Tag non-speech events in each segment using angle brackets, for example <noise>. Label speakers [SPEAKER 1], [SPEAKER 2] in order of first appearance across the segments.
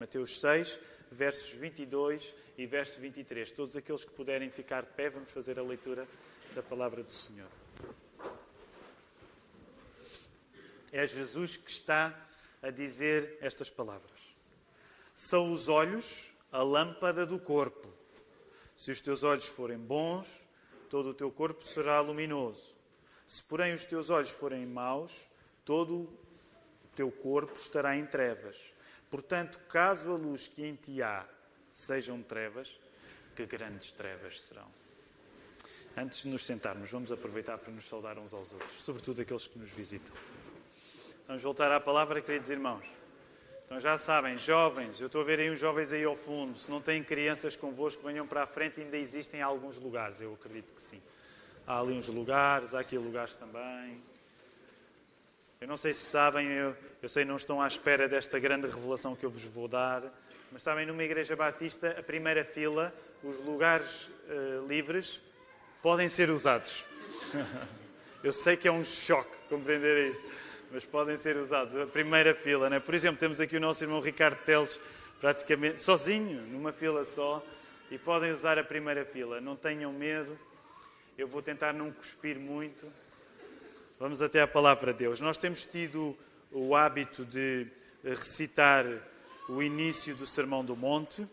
[SPEAKER 1] Mateus 6, versos 22 e verso 23. Todos aqueles que puderem ficar de pé, vamos fazer a leitura da palavra do Senhor. É Jesus que está a dizer estas palavras. São os olhos a lâmpada do corpo. Se os teus olhos forem bons, todo o teu corpo será luminoso. Se, porém, os teus olhos forem maus, todo o teu corpo estará em trevas. Portanto, caso a luz que em ti há sejam trevas, que grandes trevas serão. Antes de nos sentarmos, vamos aproveitar para nos saudar uns aos outros, sobretudo aqueles que nos visitam. Vamos voltar à palavra, queridos irmãos. Então já sabem, jovens, eu estou a ver aí uns jovens aí ao fundo. Se não têm crianças convosco, venham para a frente, ainda existem alguns lugares, eu acredito que sim. Há ali uns lugares, há aqui lugares também. Eu não sei se sabem, eu, eu sei não estão à espera desta grande revelação que eu vos vou dar, mas sabem, numa igreja batista, a primeira fila, os lugares uh, livres, podem ser usados. <laughs> eu sei que é um choque compreender isso, mas podem ser usados. A primeira fila, né? por exemplo, temos aqui o nosso irmão Ricardo Teles, praticamente sozinho, numa fila só, e podem usar a primeira fila. Não tenham medo, eu vou tentar não cuspir muito. Vamos até à palavra de Deus. Nós temos tido o hábito de recitar o início do Sermão do Monte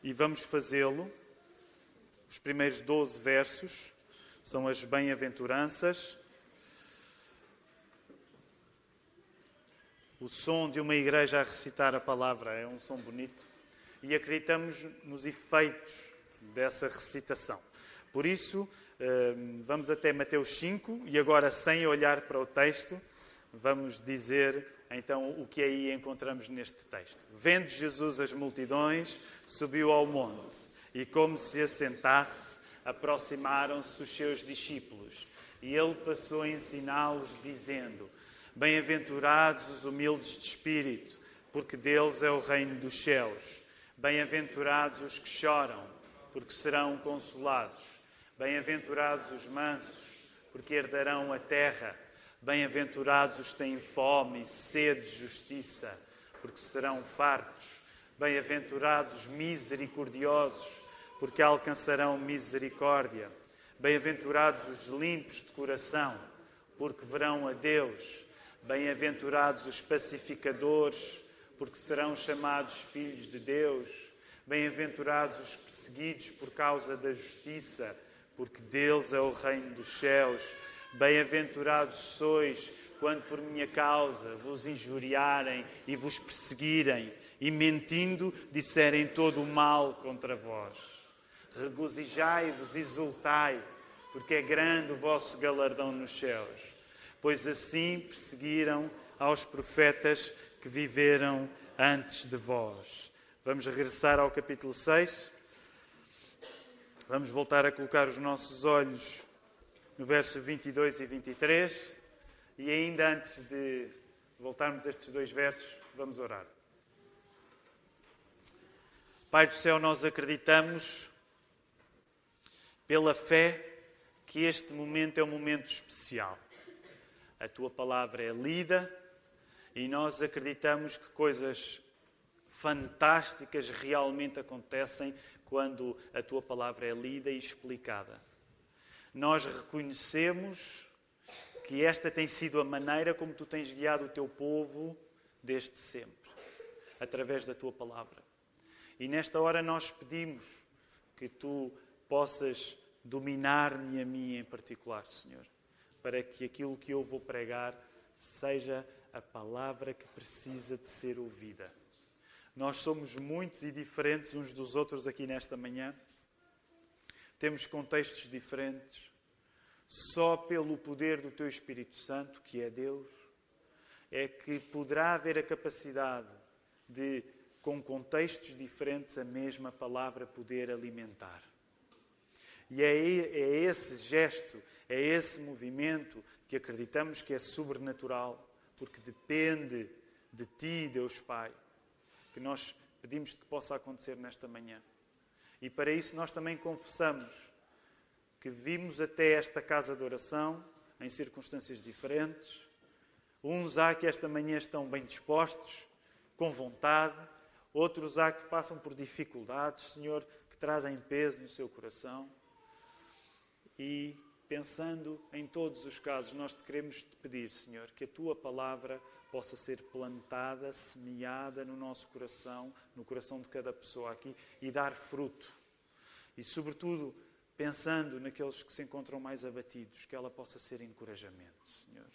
[SPEAKER 1] e vamos fazê-lo. Os primeiros 12 versos são as bem-aventuranças. O som de uma igreja a recitar a palavra é um som bonito e acreditamos nos efeitos dessa recitação. Por isso, vamos até Mateus 5 e agora, sem olhar para o texto, vamos dizer então o que aí encontramos neste texto. Vendo Jesus as multidões, subiu ao monte e, como se assentasse, aproximaram-se os seus discípulos. E ele passou a ensiná-los, dizendo: Bem-aventurados os humildes de espírito, porque deles é o reino dos céus. Bem-aventurados os que choram, porque serão consolados. Bem-aventurados os mansos, porque herdarão a terra. Bem-aventurados os que têm fome e sede de justiça, porque serão fartos. Bem-aventurados os misericordiosos, porque alcançarão misericórdia. Bem-aventurados os limpos de coração, porque verão a Deus. Bem-aventurados os pacificadores, porque serão chamados filhos de Deus. Bem-aventurados os perseguidos por causa da justiça, porque deles é o reino dos céus. Bem-aventurados sois quando por minha causa vos injuriarem e vos perseguirem e mentindo disserem todo o mal contra vós. Regozijai-vos, exultai, porque é grande o vosso galardão nos céus. Pois assim perseguiram aos profetas que viveram antes de vós. Vamos regressar ao capítulo 6. Vamos voltar a colocar os nossos olhos no verso 22 e 23. E ainda antes de voltarmos a estes dois versos, vamos orar. Pai do céu, nós acreditamos pela fé que este momento é um momento especial. A tua palavra é lida e nós acreditamos que coisas fantásticas realmente acontecem quando a tua palavra é lida e explicada. Nós reconhecemos que esta tem sido a maneira como tu tens guiado o teu povo desde sempre, através da tua palavra. E nesta hora nós pedimos que tu possas dominar-me a mim em particular, Senhor, para que aquilo que eu vou pregar seja a palavra que precisa de ser ouvida nós somos muitos e diferentes uns dos outros aqui nesta manhã. Temos contextos diferentes. Só pelo poder do Teu Espírito Santo, que é Deus, é que poderá haver a capacidade de, com contextos diferentes, a mesma palavra poder alimentar. E é, é esse gesto, é esse movimento que acreditamos que é sobrenatural, porque depende de Ti, Deus Pai que nós pedimos que possa acontecer nesta manhã. E para isso nós também confessamos que vimos até esta casa de oração em circunstâncias diferentes. Uns há que esta manhã estão bem dispostos, com vontade, outros há que passam por dificuldades, Senhor, que trazem peso no seu coração. E pensando em todos os casos, nós te queremos te pedir, Senhor, que a tua palavra possa ser plantada, semeada no nosso coração, no coração de cada pessoa aqui e dar fruto. E, sobretudo, pensando naqueles que se encontram mais abatidos, que ela possa ser encorajamento, Senhor.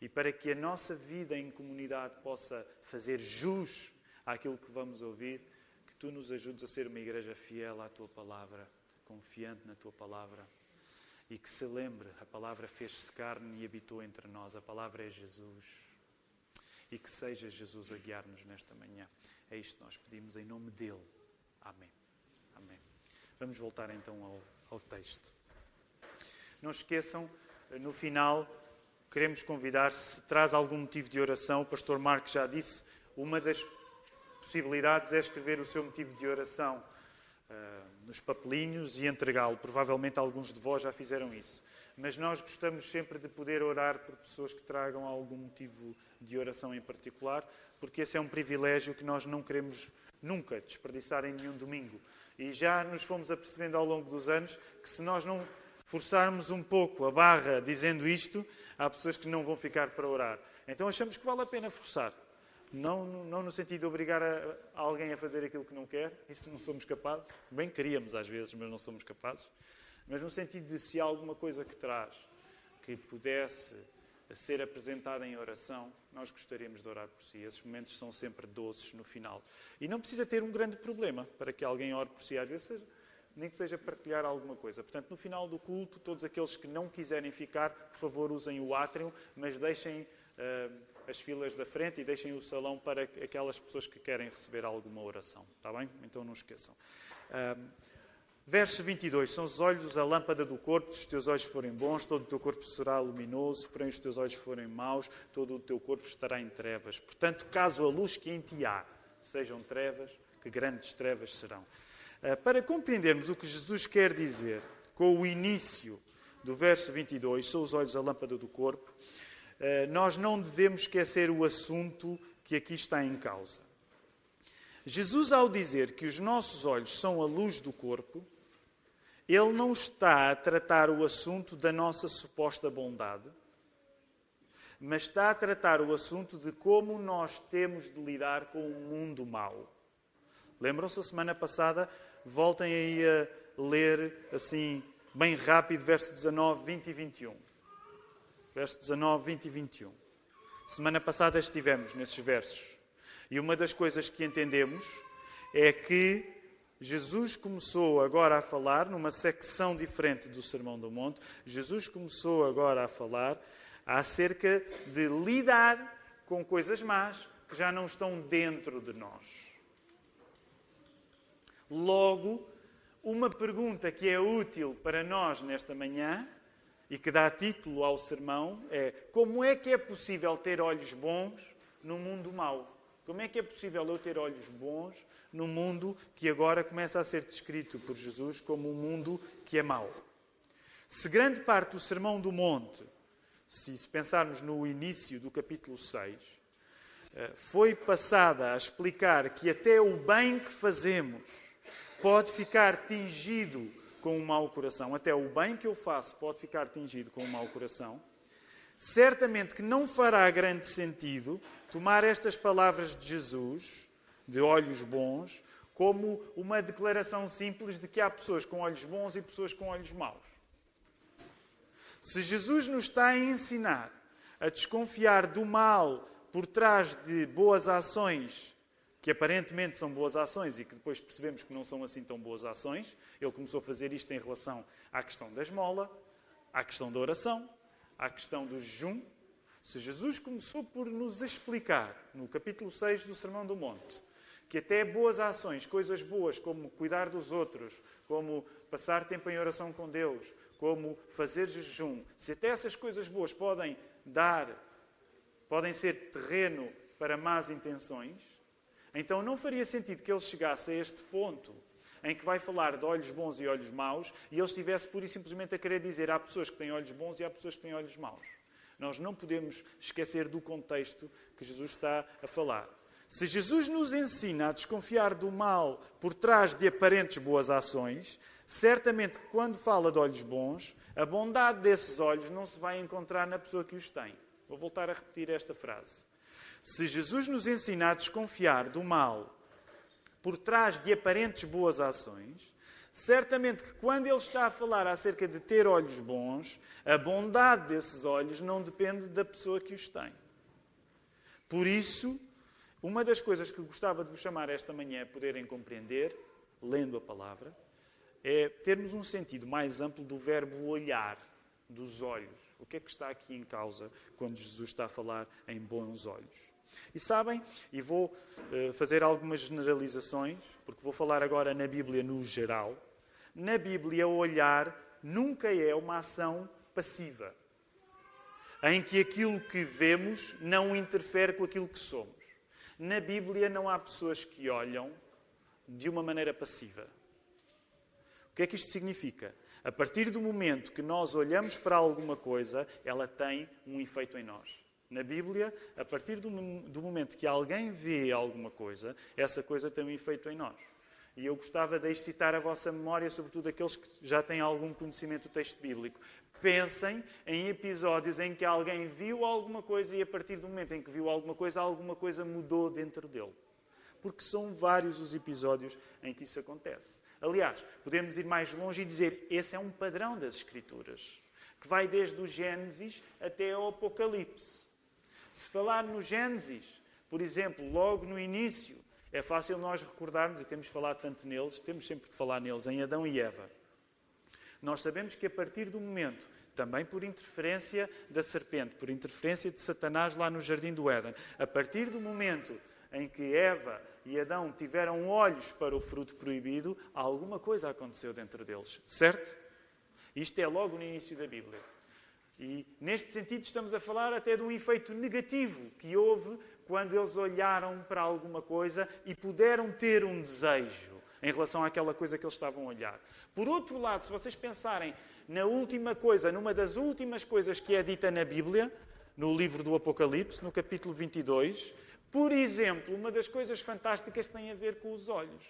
[SPEAKER 1] E para que a nossa vida em comunidade possa fazer jus àquilo que vamos ouvir, que tu nos ajudes a ser uma igreja fiel à tua palavra, confiante na tua palavra. E que se lembre, a palavra fez-se carne e habitou entre nós. A palavra é Jesus. E que seja Jesus a guiar-nos nesta manhã. É isto que nós pedimos em nome dele. Amém. Amém. Vamos voltar então ao, ao texto. Não esqueçam, no final, queremos convidar, se traz algum motivo de oração, o pastor Marcos já disse, uma das possibilidades é escrever o seu motivo de oração nos papelinhos e entregá-lo. Provavelmente alguns de vós já fizeram isso. Mas nós gostamos sempre de poder orar por pessoas que tragam algum motivo de oração em particular, porque esse é um privilégio que nós não queremos nunca desperdiçar em nenhum domingo. E já nos fomos apercebendo ao longo dos anos que se nós não forçarmos um pouco a barra dizendo isto, há pessoas que não vão ficar para orar. Então achamos que vale a pena forçar. Não, não no sentido de obrigar a, a alguém a fazer aquilo que não quer, isso não somos capazes. Bem queríamos às vezes, mas não somos capazes. Mas no sentido de se há alguma coisa que traz que pudesse ser apresentada em oração, nós gostaríamos de orar por si. Esses momentos são sempre doces no final. E não precisa ter um grande problema para que alguém ore por si. Às vezes, nem que seja partilhar alguma coisa. Portanto, no final do culto, todos aqueles que não quiserem ficar, por favor, usem o átrio, mas deixem uh, as filas da frente e deixem o salão para aquelas pessoas que querem receber alguma oração. Está bem? Então não esqueçam. Uh, Verso 22. São os olhos a lâmpada do corpo. Se os teus olhos forem bons, todo o teu corpo será luminoso. Porém, os teus olhos forem maus, todo o teu corpo estará em trevas. Portanto, caso a luz que em ti há sejam trevas, que grandes trevas serão. Ah, para compreendermos o que Jesus quer dizer com o início do verso 22, são os olhos a lâmpada do corpo, nós não devemos esquecer o assunto que aqui está em causa. Jesus, ao dizer que os nossos olhos são a luz do corpo, ele não está a tratar o assunto da nossa suposta bondade, mas está a tratar o assunto de como nós temos de lidar com o mundo mau. Lembram-se a semana passada? Voltem aí a ler assim, bem rápido, verso 19, 20 e 21. Verso 19, 20 e 21. Semana passada estivemos nesses versos. E uma das coisas que entendemos é que Jesus começou agora a falar, numa secção diferente do Sermão do Monte, Jesus começou agora a falar acerca de lidar com coisas más que já não estão dentro de nós. Logo, uma pergunta que é útil para nós nesta manhã e que dá título ao sermão é: como é que é possível ter olhos bons no mundo mau? Como é que é possível eu ter olhos bons no mundo que agora começa a ser descrito por Jesus como um mundo que é mau? Se grande parte do Sermão do Monte, se pensarmos no início do capítulo 6, eh, foi passada a explicar que até o bem que fazemos pode ficar tingido com um mau coração, até o bem que eu faço pode ficar tingido com um mau coração certamente que não fará grande sentido tomar estas palavras de Jesus, de olhos bons, como uma declaração simples de que há pessoas com olhos bons e pessoas com olhos maus. Se Jesus nos está a ensinar a desconfiar do mal por trás de boas ações, que aparentemente são boas ações e que depois percebemos que não são assim tão boas ações, ele começou a fazer isto em relação à questão da esmola, à questão da oração, à questão do jejum, se Jesus começou por nos explicar, no capítulo 6 do Sermão do Monte, que até boas ações, coisas boas como cuidar dos outros, como passar tempo em oração com Deus, como fazer jejum, se até essas coisas boas podem dar, podem ser terreno para más intenções, então não faria sentido que ele chegasse a este ponto em que vai falar de olhos bons e olhos maus, e ele estivesse pura e simplesmente a querer dizer há pessoas que têm olhos bons e há pessoas que têm olhos maus. Nós não podemos esquecer do contexto que Jesus está a falar. Se Jesus nos ensina a desconfiar do mal por trás de aparentes boas ações, certamente que quando fala de olhos bons, a bondade desses olhos não se vai encontrar na pessoa que os tem. Vou voltar a repetir esta frase. Se Jesus nos ensina a desconfiar do mal por trás de aparentes boas ações, certamente que quando ele está a falar acerca de ter olhos bons, a bondade desses olhos não depende da pessoa que os tem. Por isso, uma das coisas que gostava de vos chamar esta manhã a poderem compreender, lendo a palavra, é termos um sentido mais amplo do verbo olhar, dos olhos. O que é que está aqui em causa quando Jesus está a falar em bons olhos? E sabem, e vou uh, fazer algumas generalizações, porque vou falar agora na Bíblia no geral. Na Bíblia, olhar nunca é uma ação passiva, em que aquilo que vemos não interfere com aquilo que somos. Na Bíblia não há pessoas que olham de uma maneira passiva. O que é que isto significa? A partir do momento que nós olhamos para alguma coisa, ela tem um efeito em nós. Na Bíblia, a partir do, do, momento que alguém vê alguma coisa, essa coisa tem um efeito em nós. E eu gostava de excitar a vossa memória, sobretudo aqueles que já têm algum conhecimento do texto bíblico. Pensem em episódios em que alguém viu alguma coisa e a partir do momento em que viu alguma coisa, alguma coisa mudou dentro dele. Porque são vários os episódios em que isso acontece. Aliás, podemos ir mais longe e dizer esse é um padrão das Escrituras, que vai desde o Gênesis até o Apocalipse. Se falar no Gênesis, por exemplo, logo no início, é fácil nós recordarmos, e temos falado tanto neles, temos sempre de falar neles, em Adão e Eva. Nós sabemos que a partir do momento, também por interferência da serpente, por interferência de Satanás lá no jardim do Éden, a partir do momento em que Eva e Adão tiveram olhos para o fruto proibido, alguma coisa aconteceu dentro deles, certo? Isto é logo no início da Bíblia. E neste sentido estamos a falar até de um efeito negativo que houve quando eles olharam para alguma coisa e puderam ter um desejo em relação àquela coisa que eles estavam a olhar. Por outro lado, se vocês pensarem na última coisa, numa das últimas coisas que é dita na Bíblia, no livro do Apocalipse, no capítulo 22, por exemplo, uma das coisas fantásticas tem a ver com os olhos,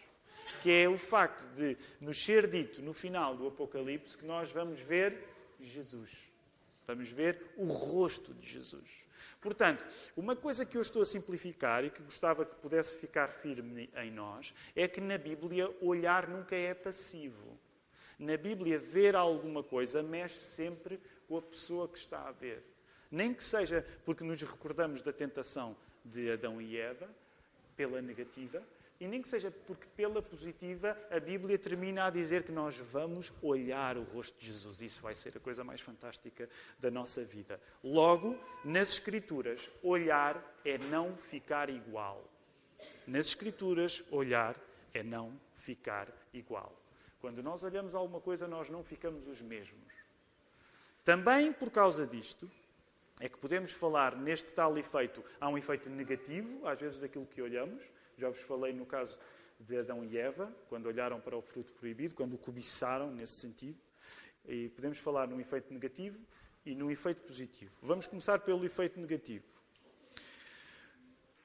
[SPEAKER 1] que é o facto de nos ser dito no final do Apocalipse que nós vamos ver Jesus. Vamos ver o rosto de Jesus. Portanto, uma coisa que eu estou a simplificar e que gostava que pudesse ficar firme em nós é que na Bíblia olhar nunca é passivo. Na Bíblia, ver alguma coisa mexe sempre com a pessoa que está a ver. Nem que seja porque nos recordamos da tentação de Adão e Eva, pela negativa, e nem que seja porque pela positiva a Bíblia termina a dizer que nós vamos olhar o rosto de Jesus. Isso vai ser a coisa mais fantástica da nossa vida. Logo, nas Escrituras, olhar é não ficar igual. Nas Escrituras, olhar é não ficar igual. Quando nós olhamos alguma coisa, nós não ficamos os mesmos. Também por causa disto, é que podemos falar neste tal efeito, há um efeito negativo, às vezes, daquilo que olhamos. Já vos falei no caso de Adão e Eva, quando olharam para o fruto proibido, quando o cobiçaram nesse sentido. E podemos falar num efeito negativo e num efeito positivo. Vamos começar pelo efeito negativo.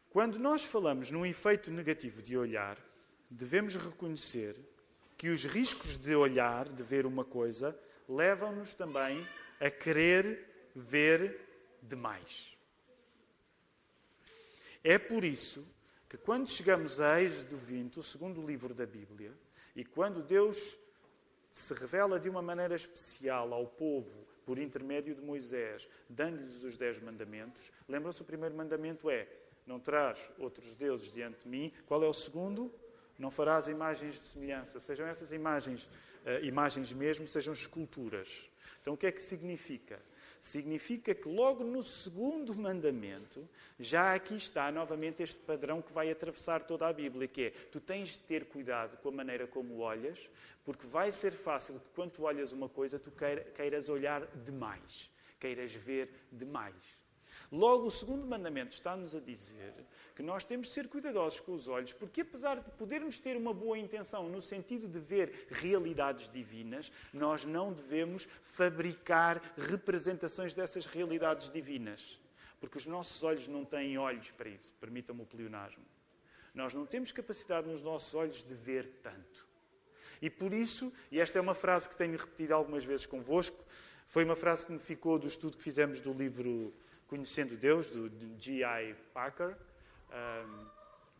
[SPEAKER 1] Quando nós falamos num efeito negativo de olhar, devemos reconhecer que os riscos de olhar, de ver uma coisa, levam-nos também a querer ver demais. É por isso que, quando chegamos a Êxodo 20, o segundo livro da Bíblia, e quando Deus se revela de uma maneira especial ao povo por intermédio de Moisés, dando-lhes os dez mandamentos, lembram-se o primeiro mandamento é: Não terás outros deuses diante de mim. Qual é o segundo? Não farás imagens de semelhança. Sejam essas imagens, uh, imagens mesmo, sejam esculturas. Então, o que é que significa? Significa que logo no segundo mandamento, já aqui está novamente este padrão que vai atravessar toda a Bíblia, que é, tu tens de ter cuidado com a maneira como olhas, porque vai ser fácil que quando olhas uma coisa, tu queiras olhar demais, queiras ver demais. Logo, o segundo mandamento está-nos a dizer que nós temos de ser cuidadosos com os olhos, porque apesar de podermos ter uma boa intenção no sentido de ver realidades divinas, nós não devemos fabricar representações dessas realidades divinas. Porque os nossos olhos não têm olhos para isso, permitam-me o pleonasmo. Nós não temos capacidade nos nossos olhos de ver tanto. E por isso, e esta é uma frase que tenho repetido algumas vezes convosco, foi uma frase que me ficou do estudo que fizemos do livro Conhecendo Deus, do G.I. Packer,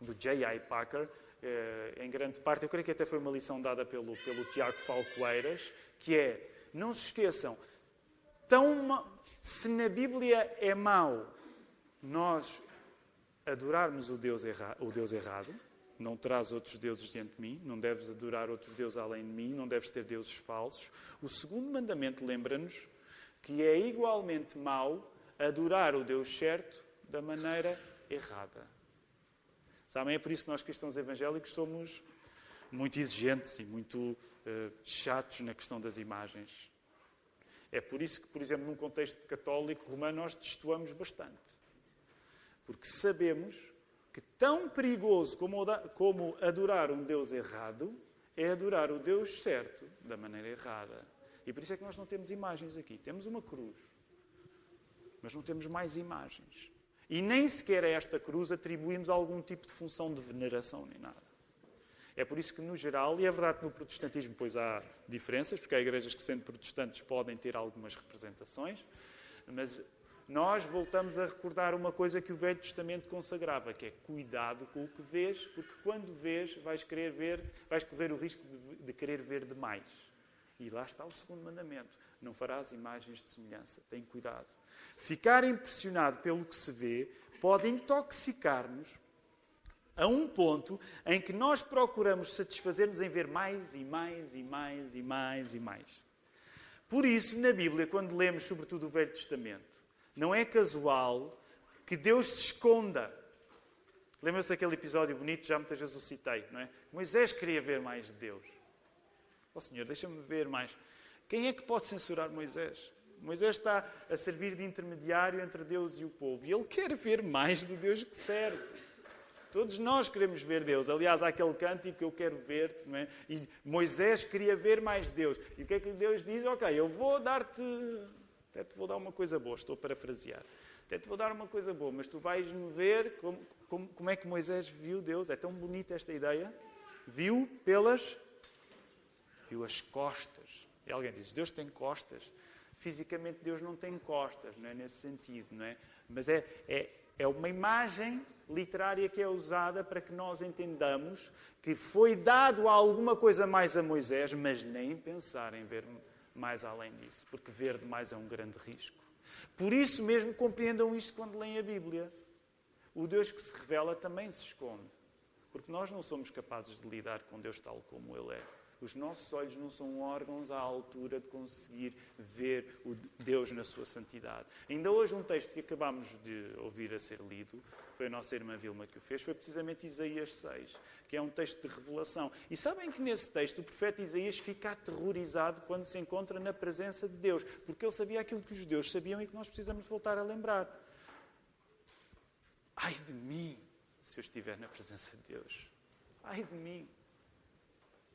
[SPEAKER 1] do J.I. Packer, eh, em grande parte, eu creio que até foi uma lição dada pelo, pelo Tiago Falcoeiras, que é, não se esqueçam, tão se na Bíblia é mau nós adorarmos o Deus, erra, o Deus errado, não terás outros deuses diante de mim, não deves adorar outros deuses além de mim, não deves ter deuses falsos. O segundo mandamento lembra-nos que é igualmente mau adorar o Deus certo da maneira errada. Sabem, é por isso que nós cristãos evangélicos somos muito exigentes e muito uh, chatos na questão das imagens. É por isso que, por exemplo, num contexto católico romano, nós destoamos bastante. Porque sabemos que tão perigoso como, adorar um Deus errado é adorar o Deus certo da maneira errada. E por isso é que nós não temos imagens aqui. Temos uma cruz, mas não temos mais imagens. E nem sequer a esta cruz atribuímos algum tipo de função de veneração nem nada. É por isso que, no geral, e é verdade que no protestantismo pois há diferenças, porque há igrejas que, sendo protestantes, podem ter algumas representações, mas nós voltamos a recordar uma coisa que o Velho Testamento consagrava, que é cuidado com o que vês, porque quando vês vais querer ver, vais correr o risco de, de querer ver demais. E lá está o segundo mandamento: não farás imagens de semelhança. Tem cuidado. Ficar impressionado pelo que se vê pode intoxicar-nos a um ponto em que nós procuramos satisfazer-nos em ver mais e mais e mais e mais e mais. Por isso, na Bíblia, quando lemos sobretudo o Velho Testamento, não é casual que Deus se esconda. Lembra-se daquele episódio bonito, já muitas vezes o citei, não é? Moisés queria ver mais de Deus. Oh, Senhor, deixa-me ver mais. Quem é que pode censurar Moisés? Moisés está a servir de intermediário entre Deus e o povo e ele quer ver mais do Deus que serve. Todos nós queremos ver Deus. Aliás, há aquele cântico que eu quero ver-te, é? E Moisés queria ver mais Deus. E o que é que Deus diz? Ok, eu vou dar-te até te vou dar uma coisa boa, estou a parafrasear. Até te vou dar uma coisa boa, mas tu vais-me ver como, como, como é que Moisés viu Deus. É tão bonita esta ideia. Viu pelas. Viu as costas. E alguém diz: Deus tem costas. Fisicamente, Deus não tem costas, não é nesse sentido, não é? Mas é, é, é uma imagem literária que é usada para que nós entendamos que foi dado alguma coisa mais a Moisés, mas nem pensar em ver mais além disso, porque ver demais é um grande risco. Por isso mesmo compreendam isto quando leem a Bíblia. O Deus que se revela também se esconde, porque nós não somos capazes de lidar com Deus tal como Ele é. Os nossos olhos não são órgãos à altura de conseguir ver o Deus na sua santidade. Ainda hoje, um texto que acabámos de ouvir a ser lido, foi a nossa irmã Vilma que o fez, foi precisamente Isaías 6, que é um texto de revelação. E sabem que nesse texto o profeta Isaías fica aterrorizado quando se encontra na presença de Deus, porque ele sabia aquilo que os judeus sabiam e que nós precisamos voltar a lembrar. Ai de mim, se eu estiver na presença de Deus. Ai de mim.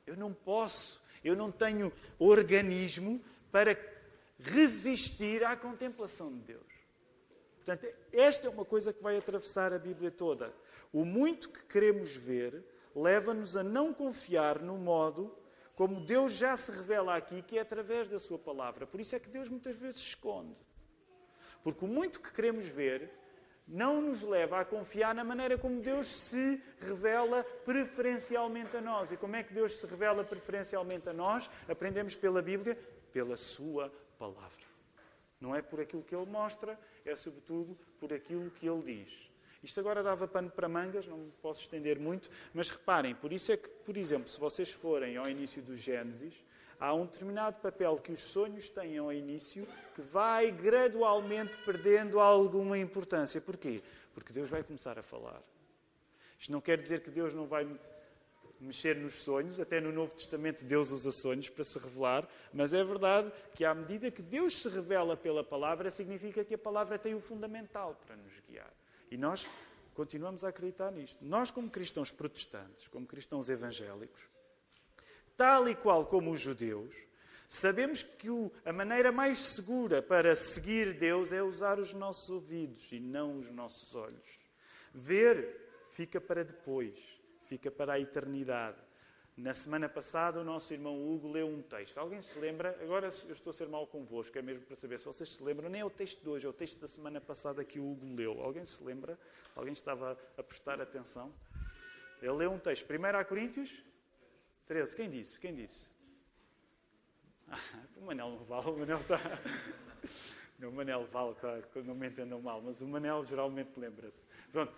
[SPEAKER 1] Eu não posso, eu não tenho organismo para resistir à contemplação de Deus. Portanto, esta é uma coisa que vai atravessar a Bíblia toda. O muito que queremos ver leva-nos a não confiar no modo como Deus já se revela aqui, que é através da Sua palavra. Por isso é que Deus muitas vezes esconde. Porque o muito que queremos ver não nos leva a confiar na maneira como Deus se revela preferencialmente a nós. E como é que Deus se revela preferencialmente a nós? Aprendemos pela Bíblia, pela Sua palavra. Não é por aquilo que Ele mostra, é sobretudo por aquilo que Ele diz. Isto agora dava pano para mangas, não posso estender muito, mas reparem, por isso é que, por exemplo, se vocês forem ao início do Gênesis, há um determinado papel que os sonhos têm ao início que vai gradualmente perdendo alguma importância. Porquê? Porque Deus vai começar a falar. Isto não quer dizer que Deus não vai mexer nos sonhos, até no Novo Testamento Deus usa sonhos para se revelar, mas é verdade que à medida que Deus se revela pela palavra, significa que a palavra tem o fundamental para nos guiar. E nós continuamos a acreditar nisto. Nós, como cristãos protestantes, como cristãos evangélicos, tal e qual como os judeus, sabemos que a maneira mais segura para seguir Deus é usar os nossos ouvidos e não os nossos olhos. Ver fica para depois. fica para a eternidade. Na semana passada, o nosso irmão Hugo leu um texto. Alguém se lembra? Agora eu estou a ser mal convosco, é mesmo para saber se vocês se lembram. Nem é o texto de hoje, é o texto da semana passada que o Hugo leu. Alguém se lembra? Alguém estava a prestar atenção? Ele leu um texto. 1 Coríntios 13. Quem disse? Quem disse? Ah, o Manel não vale, o Manel está. O Manel vale, claro, não me entendam mal, mas o Manel geralmente lembra-se. Pronto,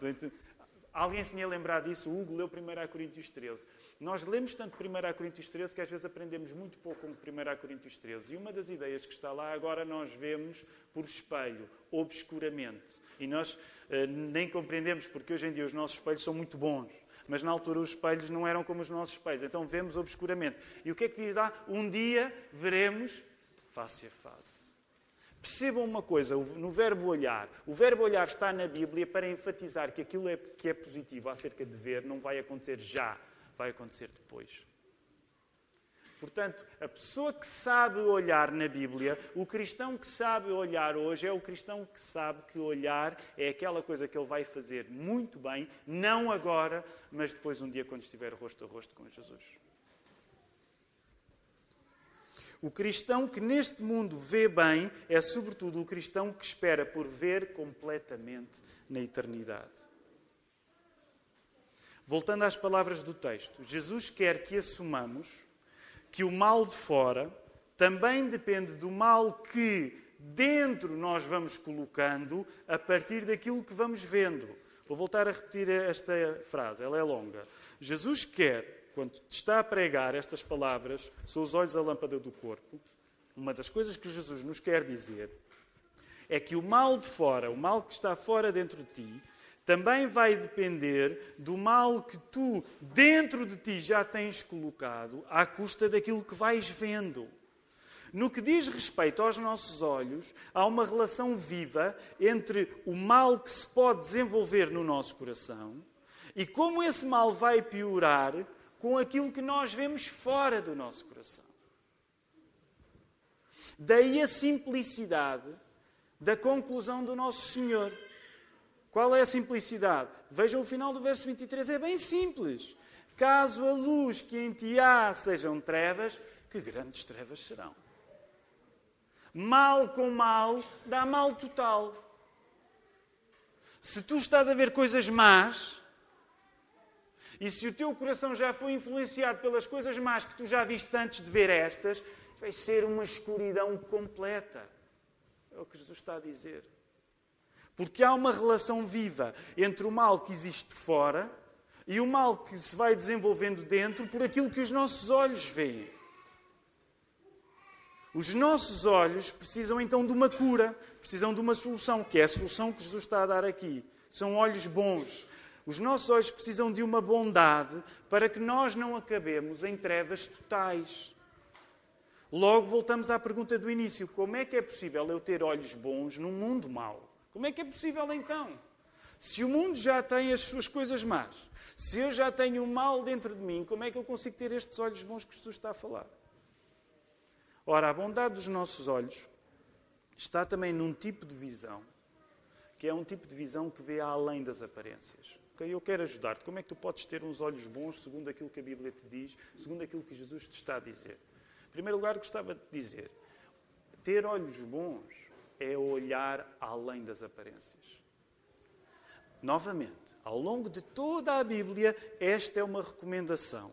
[SPEAKER 1] Alguém se tinha lembrado disso? O Hugo leu 1 Coríntios 13. Nós lemos tanto 1 Coríntios 13 que às vezes aprendemos muito pouco com 1 Coríntios 13. E uma das ideias que está lá agora nós vemos por espelho, obscuramente. E nós eh, nem compreendemos porque hoje em dia os nossos espelhos são muito bons. Mas na altura os espelhos não eram como os nossos espelhos. Então vemos obscuramente. E o que é que diz lá? Um dia veremos face a face. Percebam uma coisa, no verbo olhar. O verbo olhar está na Bíblia para enfatizar que aquilo é, que é positivo acerca de ver não vai acontecer já, vai acontecer depois. Portanto, a pessoa que sabe olhar na Bíblia, o cristão que sabe olhar hoje é o cristão que sabe que olhar é aquela coisa que ele vai fazer muito bem, não agora, mas depois um dia quando estiver rosto a rosto com Jesus. O cristão que neste mundo vê bem é, sobretudo, o cristão que espera por ver completamente na eternidade. Voltando às palavras do texto, Jesus quer que assumamos que o mal de fora também depende do mal que dentro nós vamos colocando a partir daquilo que vamos vendo. Vou voltar a repetir esta frase, ela é longa. Jesus quer quando está a pregar estas palavras, são os olhos a lâmpada do corpo, uma das coisas que Jesus nos quer dizer é que o mal de fora, o mal que está fora dentro de ti, também vai depender do mal que tu, dentro de ti, já tens colocado à custa daquilo que vais vendo. No que diz respeito aos nossos olhos, há uma relação viva entre o mal que se pode desenvolver no nosso coração e como esse mal vai piorar com aquilo que nós vemos fora do nosso coração. Daí a simplicidade da conclusão do nosso Senhor. Qual é a simplicidade? Vejam o final do verso 23, é bem simples. Caso a luz que em ti há sejam trevas, que grandes trevas serão. Mal com mal dá mal total. Se tu estás a ver coisas más, e se o teu coração já foi influenciado pelas coisas más que tu já viste antes de ver estas, vai ser uma escuridão completa. É o que Jesus está a dizer. Porque há uma relação viva entre o mal que existe fora e o mal que se vai desenvolvendo dentro por aquilo que os nossos olhos veem. Os nossos olhos precisam então de uma cura, precisam de uma solução, que é a solução que Jesus está a dar aqui. São olhos bons, os nossos olhos precisam de uma bondade para que nós não acabemos em trevas totais. Logo voltamos à pergunta do início: como é que é possível eu ter olhos bons num mundo mau? Como é que é possível então? Se o mundo já tem as suas coisas más, se eu já tenho o mal dentro de mim, como é que eu consigo ter estes olhos bons que Jesus está a falar? Ora, a bondade dos nossos olhos está também num tipo de visão, que é um tipo de visão que vê além das aparências. Okay? Eu quero ajudar-te. Como é que tu podes ter uns olhos bons segundo aquilo que a Bíblia te diz, segundo aquilo que Jesus te está a dizer? Em primeiro lugar, gostava de dizer: ter olhos bons é olhar além das aparências. Novamente, ao longo de toda a Bíblia, esta é uma recomendação.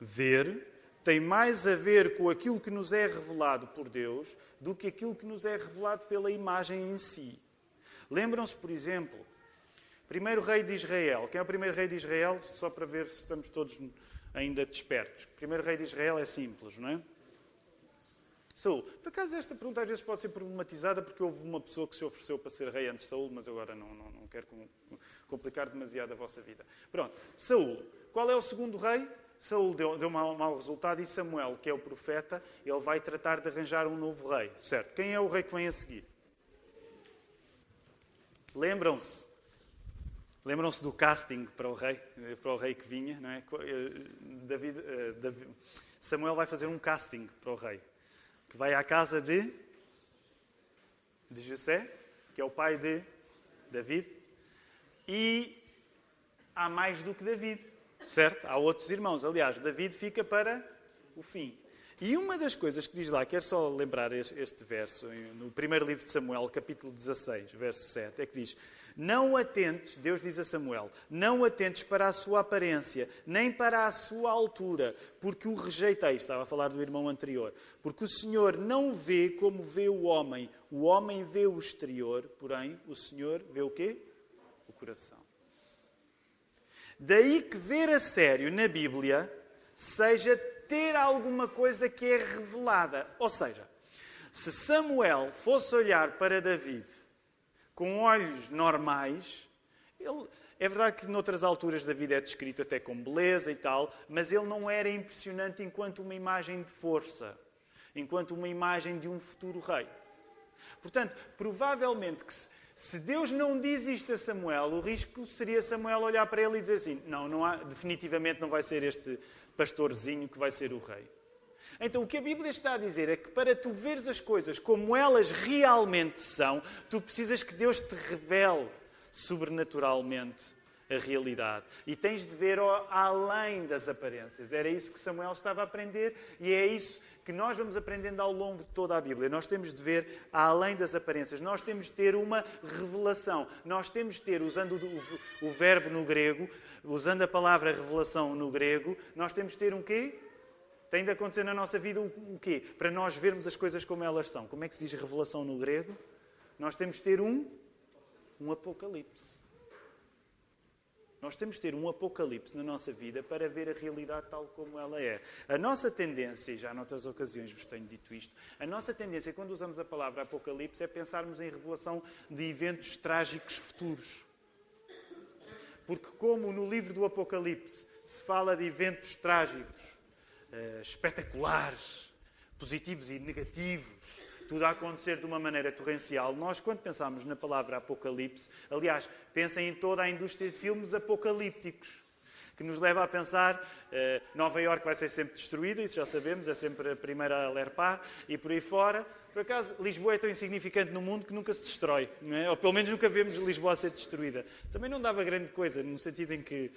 [SPEAKER 1] Ver tem mais a ver com aquilo que nos é revelado por Deus do que aquilo que nos é revelado pela imagem em si. Lembram-se, por exemplo, Primeiro rei de Israel. Quem é o primeiro rei de Israel? Só para ver se estamos todos ainda despertos. O primeiro rei de Israel é simples, não é? Saúl. Por acaso esta pergunta às vezes pode ser problematizada porque houve uma pessoa que se ofereceu para ser rei antes de Saúl, mas agora não, não, não quero complicar demasiado a vossa vida. Pronto. Saúl. Qual é o segundo rei? Saúl deu, deu um mau, resultado e Samuel, que é o profeta, ele vai tratar de arranjar um novo rei. Certo. Quem é o rei que vem a seguir? Lembram-se? Lembram-se do casting para o rei, para o rei que vinha, não é? Eh, David, eh, David, Samuel vai fazer um casting para o rei, que vai à casa de de José, que é o pai de David, e há mais do que David. Certo? Há outros irmãos. Aliás, David fica para o fim. E uma das coisas que diz lá, quero só lembrar este verso, no primeiro livro de Samuel, capítulo 16, verso 7, é que diz: Não atentes, Deus diz a Samuel, não atentes para a sua aparência, nem para a sua altura, porque o rejeitei. Estava a falar do irmão anterior. Porque o Senhor não vê como vê o homem. O homem vê o exterior, porém, o Senhor vê o quê? O coração. Daí que ver a sério na Bíblia seja ter alguma coisa que é revelada. Ou seja, se Samuel fosse olhar para David com olhos normais, ele, é verdade que noutras alturas David é descrito até com beleza e tal, mas ele não era impressionante enquanto uma imagem de força, enquanto uma imagem de um futuro rei. Portanto, provavelmente que se, se Deus não diz isto a Samuel, o risco seria Samuel olhar para ele e dizer assim: não, não há, definitivamente não vai ser este pastorzinho que vai ser o rei. Então, o que a Bíblia está a dizer é que para tu veres as coisas como elas realmente são, tu precisas que Deus te revele sobrenaturalmente a realidade. E tens de ver além das aparências. Era isso que Samuel estava a aprender e é isso que nós vamos aprendendo ao longo de toda a Bíblia. Nós temos de ver além das aparências. Nós temos de ter uma revelação. Nós temos de ter, usando o, verbo no grego, usando a palavra revelação no grego, nós temos de ter um quê? Tem de acontecer na nossa vida o quê? Para nós vermos as coisas como elas são. Como é que se diz revelação no grego? Nós temos de ter um, um apocalipse. Nós temos de ter um apocalipse na nossa vida para ver a realidade tal como ela é. A nossa tendência, e já noutras ocasiões vos tenho dito isto, a nossa tendência quando usamos a palavra apocalipse é pensarmos em revelação de eventos trágicos futuros. Porque, como no livro do Apocalipse se fala de eventos trágicos, uh, espetaculares, positivos e negativos, tudo a acontecer de uma maneira torrencial. Nós, quando pensamos na palavra Apocalipse, aliás, pensem em toda a indústria de filmes apocalípticos, que nos leva a pensar uh, Nova Iorque vai ser sempre destruída, isso já sabemos, é sempre a primeira a lerpar, e por aí fora. Por acaso, Lisboa é tão insignificante no mundo que nunca se destrói, é? ou pelo menos nunca vemos Lisboa ser destruída. Também não dava grande coisa, no sentido em que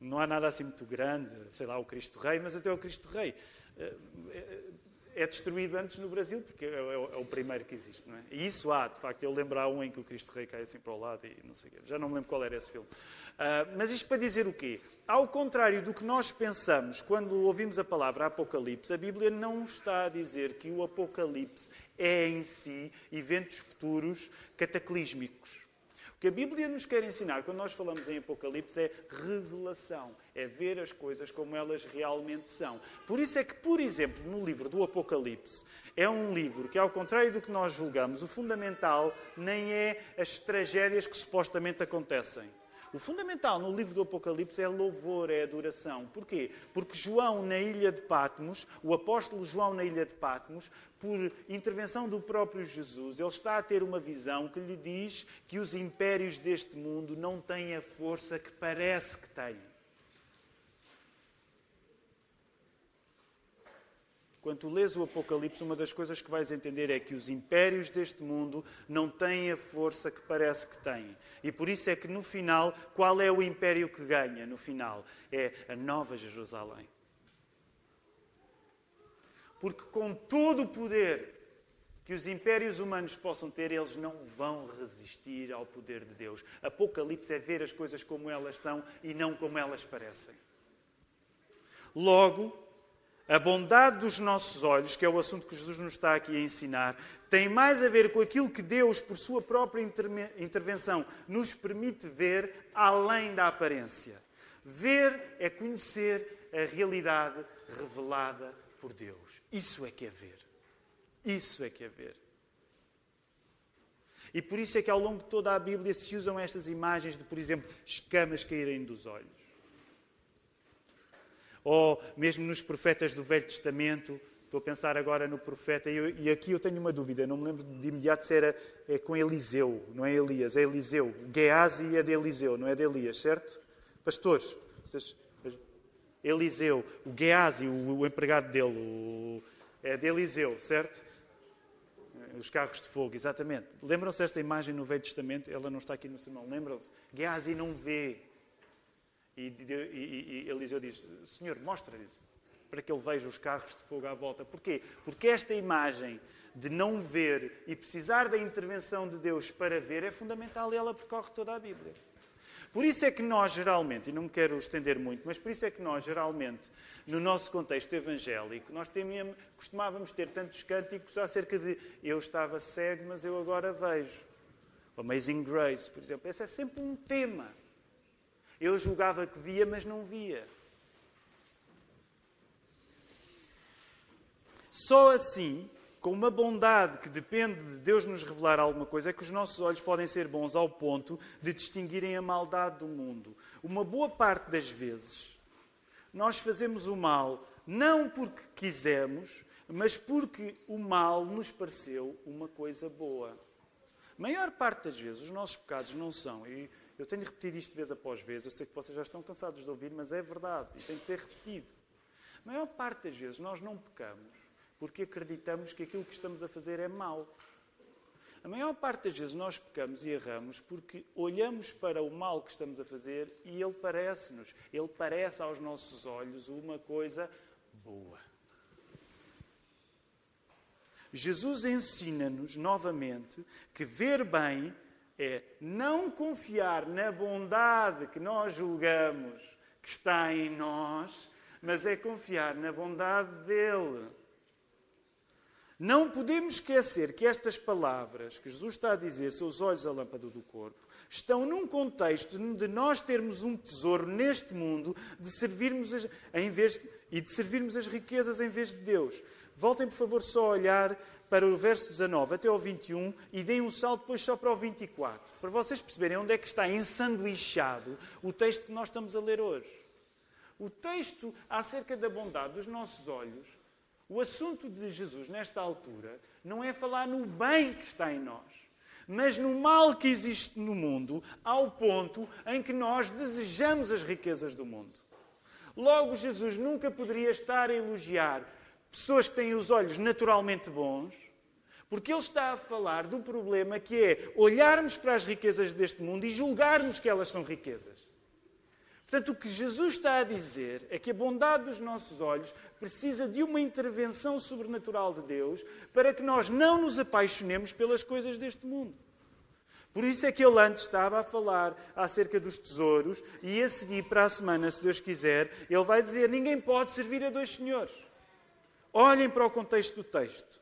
[SPEAKER 1] não há nada assim muito grande, sei lá, o Cristo Rei, mas até o Cristo Rei. Uh, é destruído antes no Brasil, porque é, é, é, o primeiro que existe. Não é? E isso há, de facto. Eu lembro há um em que o Cristo Rei cai assim para o lado e não sei Já não me lembro qual era esse filme. Uh, mas isto para dizer o quê? Ao contrário do que nós pensamos quando ouvimos a palavra Apocalipse, a Bíblia não está a dizer que o Apocalipse é em si eventos futuros cataclísmicos. Que a Bíblia nos quer ensinar quando nós falamos em Apocalipse é revelação, é ver as coisas como elas realmente são. Por isso é que, por exemplo, no livro do Apocalipse, é um livro que, ao contrário do que nós julgamos, o fundamental nem é as tragédias que supostamente acontecem. O fundamental no livro do Apocalipse é louvor, é adoração. Porquê? Porque João, na ilha de Patmos, o apóstolo João, na ilha de Patmos, por intervenção do próprio Jesus, ele está a ter uma visão que lhe diz que os impérios deste mundo não têm a força que parece que têm. Quando tu lês o Apocalipse, uma das coisas que vais entender é que os impérios deste mundo não têm a força que parece que têm. E por isso é que no final, qual é o império que ganha no final? É a Nova Jerusalém. Porque com todo o poder que os impérios humanos possam ter, eles não vão resistir ao poder de Deus. Apocalipse é ver as coisas como elas são e não como elas parecem. Logo, a bondade dos nossos olhos, que é o assunto que Jesus nos está aqui a ensinar, tem mais a ver com aquilo que Deus, por sua própria intervenção, nos permite ver além da aparência. Ver é conhecer a realidade revelada por Deus. Isso é que é ver. Isso é que é ver. E por isso é que ao longo de toda a Bíblia se usam estas imagens de, por exemplo, escamas caírem dos olhos ou mesmo nos profetas do Velho Testamento. Estou a pensar agora no profeta, e, aqui eu tenho uma dúvida, não me lembro de imediato se era é com Eliseu, não é Elias, é Eliseu. Geazi é de Eliseu, não é de Elias, certo? Pastores, vocês, Eliseu, o Geazi, o, empregado dele, o, é de Eliseu, certo? Os carros de fogo, exatamente. Lembram-se desta imagem no Velho Testamento? Ela não está aqui no sermão. Lembram-se? Geazi não vê, E, e, e Eliseu diz: Senhor, mostra-lhe para que ele veja os carros de fogo à volta. Porquê? Porque esta imagem de não ver e precisar da intervenção de Deus para ver é fundamental e ela percorre toda a Bíblia. Por isso é que nós, geralmente, e não me quero estender muito, mas por isso é que nós, geralmente, no nosso contexto evangélico, nós temíamos, costumávamos ter tantos cânticos acerca de eu estava cego, mas eu agora vejo. Amazing Grace, por exemplo. Esse é sempre um tema. Eu julgava que via, mas não via. Só assim, com uma bondade que depende de Deus nos revelar alguma coisa, é que os nossos olhos podem ser bons ao ponto de distinguirem a maldade do mundo. Uma boa parte das vezes, nós fazemos o mal não porque quisemos, mas porque o mal nos pareceu uma coisa boa. A maior parte das vezes, os nossos pecados não são, e eu tenho repetido isto vez após vez, eu sei que vocês já estão cansados de ouvir, mas é verdade e tem de ser repetido. A maior parte das vezes nós não pecamos porque acreditamos que aquilo que estamos a fazer é mau. A maior parte das vezes nós pecamos e erramos porque olhamos para o mal que estamos a fazer e ele parece-nos, ele parece aos nossos olhos uma coisa boa. Jesus ensina-nos novamente que ver bem é não confiar na bondade que nós julgamos que está em nós, mas é confiar na bondade dele. Não podemos esquecer que estas palavras que Jesus está a dizer, seus olhos a lâmpada do corpo, estão num contexto de nós termos um tesouro neste mundo de servirmos as, em vez e de servirmos as riquezas em vez de Deus. Voltem, por favor, só a olhar para o verso 19 até ao 21 e deem um salto depois só para o 24, para vocês perceberem onde é que está ensanduichado o texto que nós estamos a ler hoje. O texto acerca da bondade dos nossos olhos o assunto de Jesus, nesta altura, não é falar no bem que está em nós, mas no mal que existe no mundo, ao ponto em que nós desejamos as riquezas do mundo. Logo, Jesus nunca poderia estar a elogiar pessoas que têm os olhos naturalmente bons, porque ele está a falar do problema que é olharmos para as riquezas deste mundo e julgarmos que elas são riquezas. Portanto, o que Jesus está a dizer é que a bondade dos nossos olhos precisa de uma intervenção sobrenatural de Deus para que nós não nos apaixonemos pelas coisas deste mundo. Por isso é que ele antes estava a falar acerca dos tesouros e a seguir para a semana, se Deus quiser, ele vai dizer: ninguém pode servir a dois senhores. Olhem para o contexto do texto.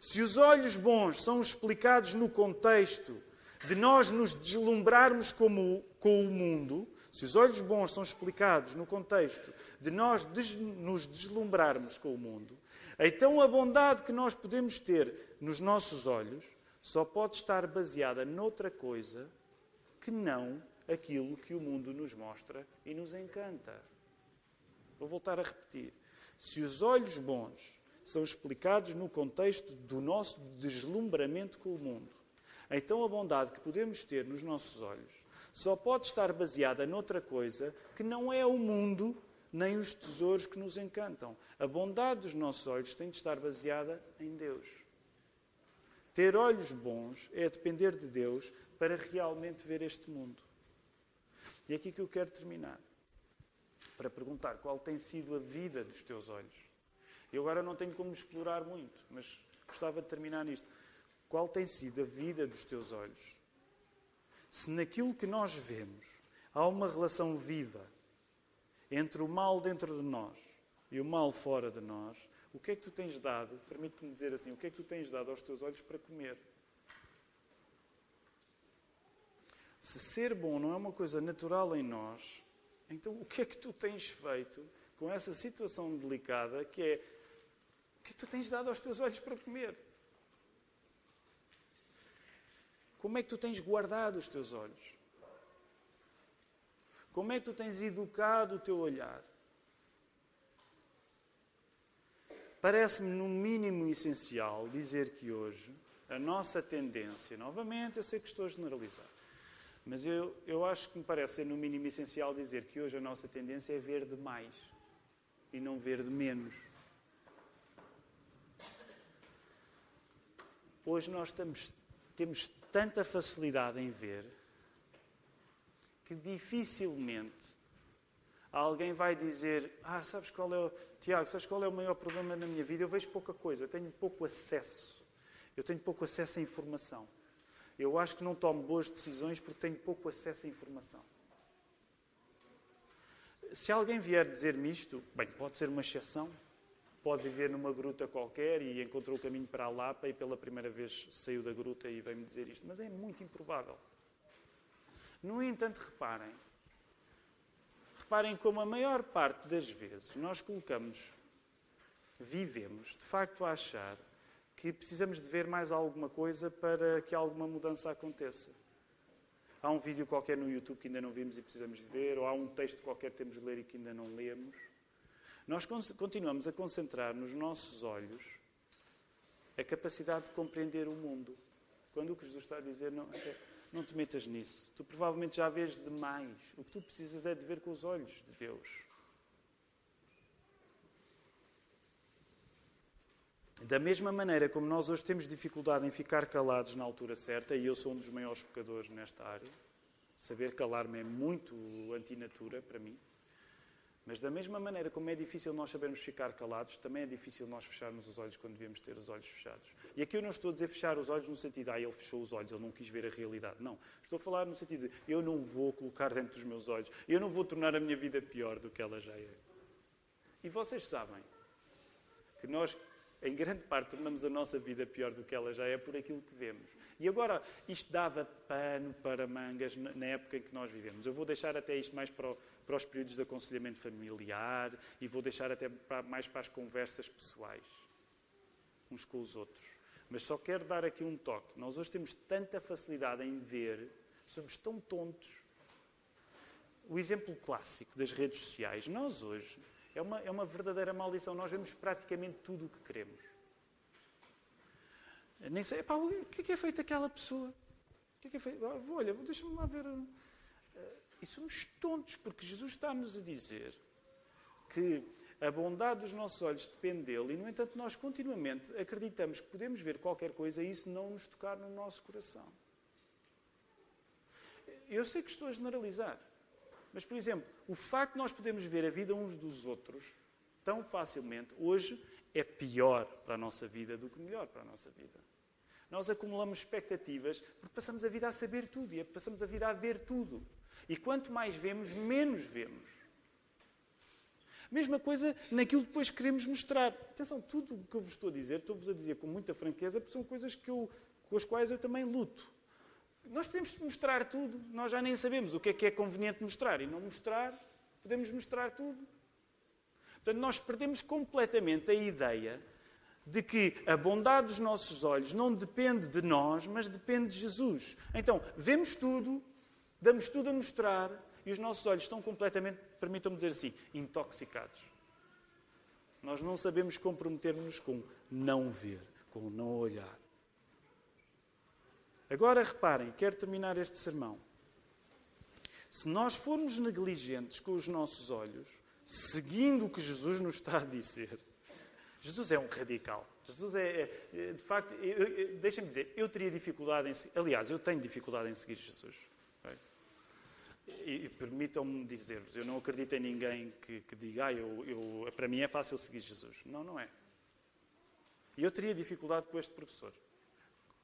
[SPEAKER 1] Se os olhos bons são explicados no contexto de nós nos deslumbrarmos como, com o mundo, se os olhos bons são explicados no contexto de nós des nos deslumbrarmos com o mundo, então a bondade que nós podemos ter nos nossos olhos só pode estar baseada noutra coisa que não aquilo que o mundo nos mostra e nos encanta. Vou voltar a repetir. Se os olhos bons são explicados no contexto do nosso deslumbramento com o mundo, então a bondade que podemos ter nos nossos olhos só pode estar baseada noutra coisa que não é o mundo nem os tesouros que nos encantam. A bondade dos nossos olhos tem de estar baseada em Deus. Ter olhos bons é depender de Deus para realmente ver este mundo. E é aqui que eu quero terminar. Para perguntar qual tem sido a vida dos teus olhos. Eu agora não tenho como explorar muito, mas gostava de terminar nisto. Qual tem sido a vida dos teus olhos? Se naquilo que nós vemos há uma relação viva entre o mal dentro de nós e o mal fora de nós, o que é que tu tens dado? Permite-me dizer assim: o que é que tu tens dado aos teus olhos para comer? Se ser bom não é uma coisa natural em nós, então o que é que tu tens feito com essa situação delicada que é o que é que tu tens dado aos teus olhos para comer? Como é que tu tens guardado os teus olhos? Como é que tu tens educado o teu olhar? Parece-me, no mínimo essencial, dizer que hoje a nossa tendência, novamente, eu sei que estou a generalizar, mas eu, eu acho que me parece ser, no mínimo essencial, dizer que hoje a nossa tendência é ver de mais e não ver de menos. Hoje nós estamos, temos tanta facilidade em ver que dificilmente Alguém vai dizer: Ah, sabes qual é o. Tiago, sabes qual é o maior problema na minha vida? Eu vejo pouca coisa, eu tenho pouco acesso. Eu tenho pouco acesso à informação. Eu acho que não tomo boas decisões porque tenho pouco acesso à informação. Se alguém vier dizer-me isto, bem, pode ser uma exceção. Pode viver numa gruta qualquer e encontrou o caminho para a Lapa e pela primeira vez saiu da gruta e veio-me dizer isto. Mas é muito improvável. No entanto, reparem, reparem como a maior parte das vezes nós colocamos, vivemos, de facto, a achar que precisamos de ver mais alguma coisa para que alguma mudança aconteça. Há um vídeo qualquer no YouTube que ainda não vimos e precisamos de ver, ou há um texto qualquer que temos de ler e que ainda não lemos. Nós continuamos a concentrar nos nossos olhos a capacidade de compreender o mundo. Quando o que Jesus está a dizer, não, é não te metas nisso. Tu provavelmente já vês demais. O que tu precisas é de ver com os olhos de Deus. Da mesma maneira como nós hoje temos dificuldade em ficar calados na altura certa, e eu sou um dos maiores pecadores nesta área, saber calar-me é muito antinatura para mim. Mas da mesma maneira como é difícil nós sabermos ficar calados, também é difícil nós fecharmos os olhos quando devemos ter os olhos fechados. E aqui eu não estou a dizer fechar os olhos no sentido, ah, ele fechou os olhos, ele não quis ver a realidade. Não. Estou a falar no sentido de, eu não vou colocar dentro dos meus olhos, eu não vou tornar a minha vida pior do que ela já é. E vocês sabem que nós em grande parte, tornamos a nossa vida pior do que ela já é por aquilo que vemos. E agora, isto dava pano para mangas na época em que nós vivemos. Eu vou deixar até isto mais para, o, para os períodos de aconselhamento familiar e vou deixar até mais para as conversas pessoais, uns com os outros. Mas só quero dar aqui um toque. Nós hoje temos tanta facilidade em ver, somos tão tontos. O exemplo clássico das redes sociais, nós hoje é uma, é uma verdadeira maldição. Nós vemos praticamente tudo o que queremos. Nem sei, pá, o que é que é feito aquela pessoa? O que é que é feito? Ah, olha, deixa-me lá ver. E somos tontos, porque Jesus está-nos a dizer que a bondade dos nossos olhos depende dele, e, no entanto, nós continuamente acreditamos que podemos ver qualquer coisa e isso não nos tocar no nosso coração. Eu sei que estou a generalizar, mas, por exemplo, o facto de nós podermos ver a vida uns dos outros tão facilmente, hoje é pior para a nossa vida do que melhor para a nossa vida. Nós acumulamos expectativas porque passamos a vida a saber tudo e passamos a vida a ver tudo. E quanto mais vemos, menos vemos. Mesma coisa naquilo que depois queremos mostrar. Atenção, tudo o que eu vos estou a dizer, estou-vos a dizer com muita franqueza, porque são coisas que eu, com as quais eu também luto. Nós podemos mostrar tudo, nós já nem sabemos o que é que é conveniente mostrar e não mostrar, podemos mostrar tudo. Portanto, nós perdemos completamente a ideia de que a bondade dos nossos olhos não depende de nós, mas depende de Jesus. Então, vemos tudo, damos tudo a mostrar e os nossos olhos estão completamente, permitam-me dizer assim, intoxicados. Nós não sabemos comprometer-nos com não ver, com não olhar. Agora reparem, quero terminar este sermão. Se nós formos negligentes com os nossos olhos, seguindo o que Jesus nos está a dizer, Jesus é um radical. Jesus é, é, é de facto, deixem-me dizer, eu teria dificuldade em. Aliás, eu tenho dificuldade em seguir Jesus. E, e permitam-me dizer-vos, eu não acredito em ninguém que, que diga, ah, eu, eu, para mim é fácil seguir Jesus. Não, não é. E eu teria dificuldade com este professor.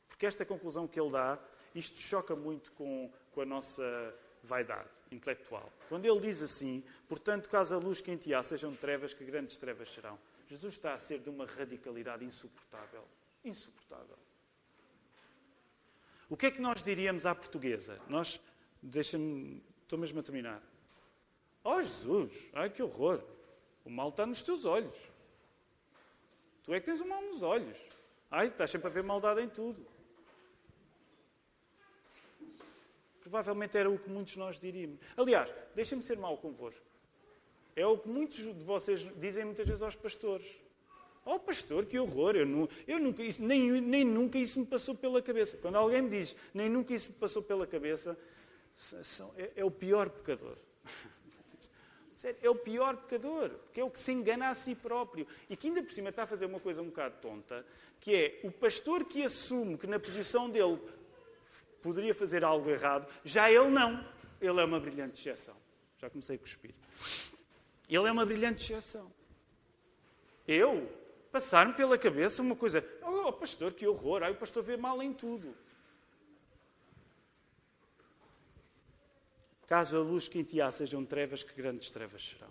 [SPEAKER 1] Porque esta conclusão que ele dá, isto choca muito com, com a nossa vaidade intelectual. Quando ele diz assim, portanto, caso a luz que em ti há sejam trevas, que grandes trevas serão. Jesus está a ser de uma radicalidade insuportável. Insuportável. O que é que nós diríamos à portuguesa? Nós, deixa-me, estou mesmo a terminar. Oh Jesus, ai que horror! O mal está nos teus olhos. Tu é que tens o mal nos olhos. Ai, estás sempre a ver maldade em tudo. Provavelmente era o que muitos nós diríamos. Aliás, deixem-me ser mau convosco. É o que muitos de vocês dizem muitas vezes aos pastores. Oh, pastor, que horror! Eu, eu nunca, isso, nem, nem nunca isso me passou pela cabeça. Quando alguém me diz, nem nunca isso me passou pela cabeça, é, é o pior pecador. É o pior pecador, porque é o que se engana a si próprio. E que ainda por cima está a fazer uma coisa um bocado tonta, que é o pastor que assume que na posição dele poderia fazer algo errado, já ele não. Ele é uma brilhante exceção. Já comecei a cuspir. Ele é uma brilhante exceção. Eu, passar-me pela cabeça uma coisa, oh pastor, que horror, ai, o pastor vê mal em tudo. Caso a luz que em ti há sejam trevas, que grandes trevas serão.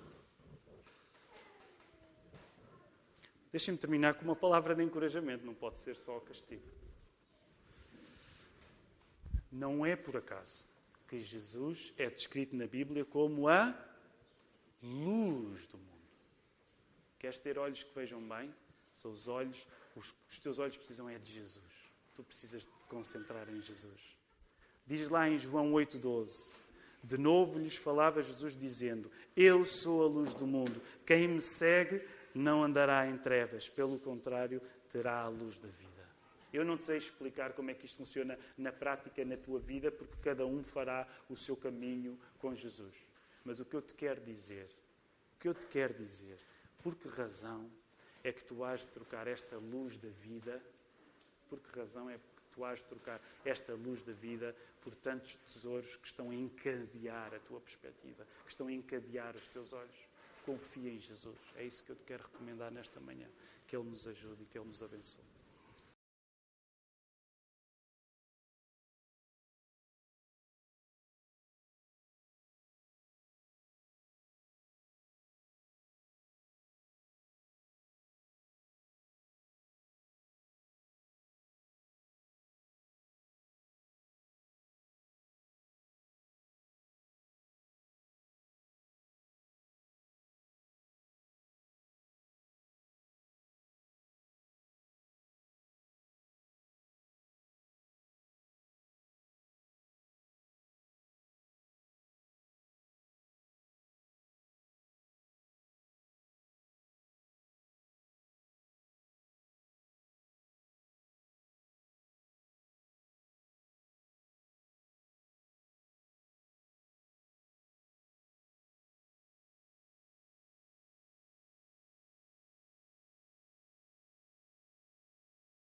[SPEAKER 1] Deixem-me terminar com uma palavra de encorajamento, não pode ser só castigo. Não é por acaso que Jesus é descrito na Bíblia como a luz do mundo. Queres ter olhos que vejam bem? São os olhos, os, os teus olhos precisam é de Jesus. Tu precisas te concentrar em Jesus. Diz lá em João 8,12. De novo lhes falava Jesus dizendo: Eu sou a luz do mundo. Quem me segue não andará em trevas, pelo contrário, terá a luz da vida. Eu não sei explicar como é que isto funciona na prática, na tua vida, porque cada um fará o seu caminho com Jesus. Mas o que eu te quero dizer, o que eu te quero dizer, por que razão é que tu has de trocar esta luz da vida? Por que razão é tu has de trocar esta luz da vida por tantos tesouros que estão a encadear a tua perspectiva, que estão a encadear os teus olhos. Confia em Jesus. É isso que eu te quero recomendar nesta manhã. Que Ele nos ajude e que Ele nos abençoe.